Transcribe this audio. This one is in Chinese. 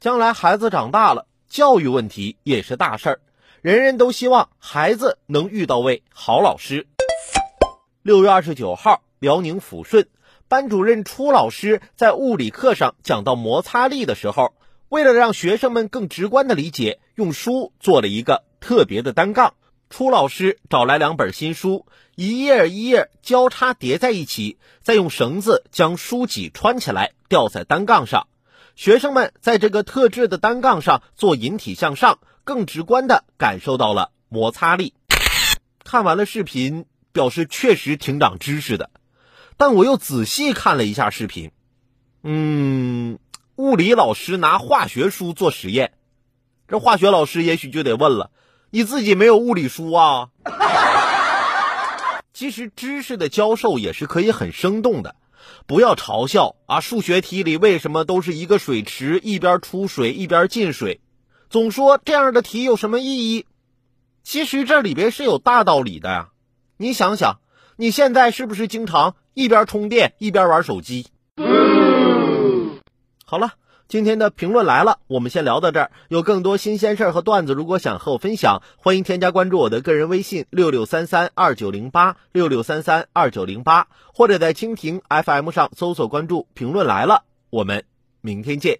将来孩子长大了，教育问题也是大事儿，人人都希望孩子能遇到位好老师。六月二十九号，辽宁抚顺班主任初老师在物理课上讲到摩擦力的时候，为了让学生们更直观的理解，用书做了一个特别的单杠。初老师找来两本新书，一页一页交叉叠在一起，再用绳子将书脊穿起来，吊在单杠上。学生们在这个特制的单杠上做引体向上，更直观的感受到了摩擦力。看完了视频，表示确实挺长知识的，但我又仔细看了一下视频，嗯，物理老师拿化学书做实验，这化学老师也许就得问了：你自己没有物理书啊？其实知识的教授也是可以很生动的。不要嘲笑啊！数学题里为什么都是一个水池，一边出水一边进水？总说这样的题有什么意义？其实这里边是有大道理的呀！你想想，你现在是不是经常一边充电一边玩手机？好了。今天的评论来了，我们先聊到这儿。有更多新鲜事儿和段子，如果想和我分享，欢迎添加关注我的个人微信六六三三二九零八六六三三二九零八，或者在蜻蜓 FM 上搜索关注“评论来了”。我们明天见。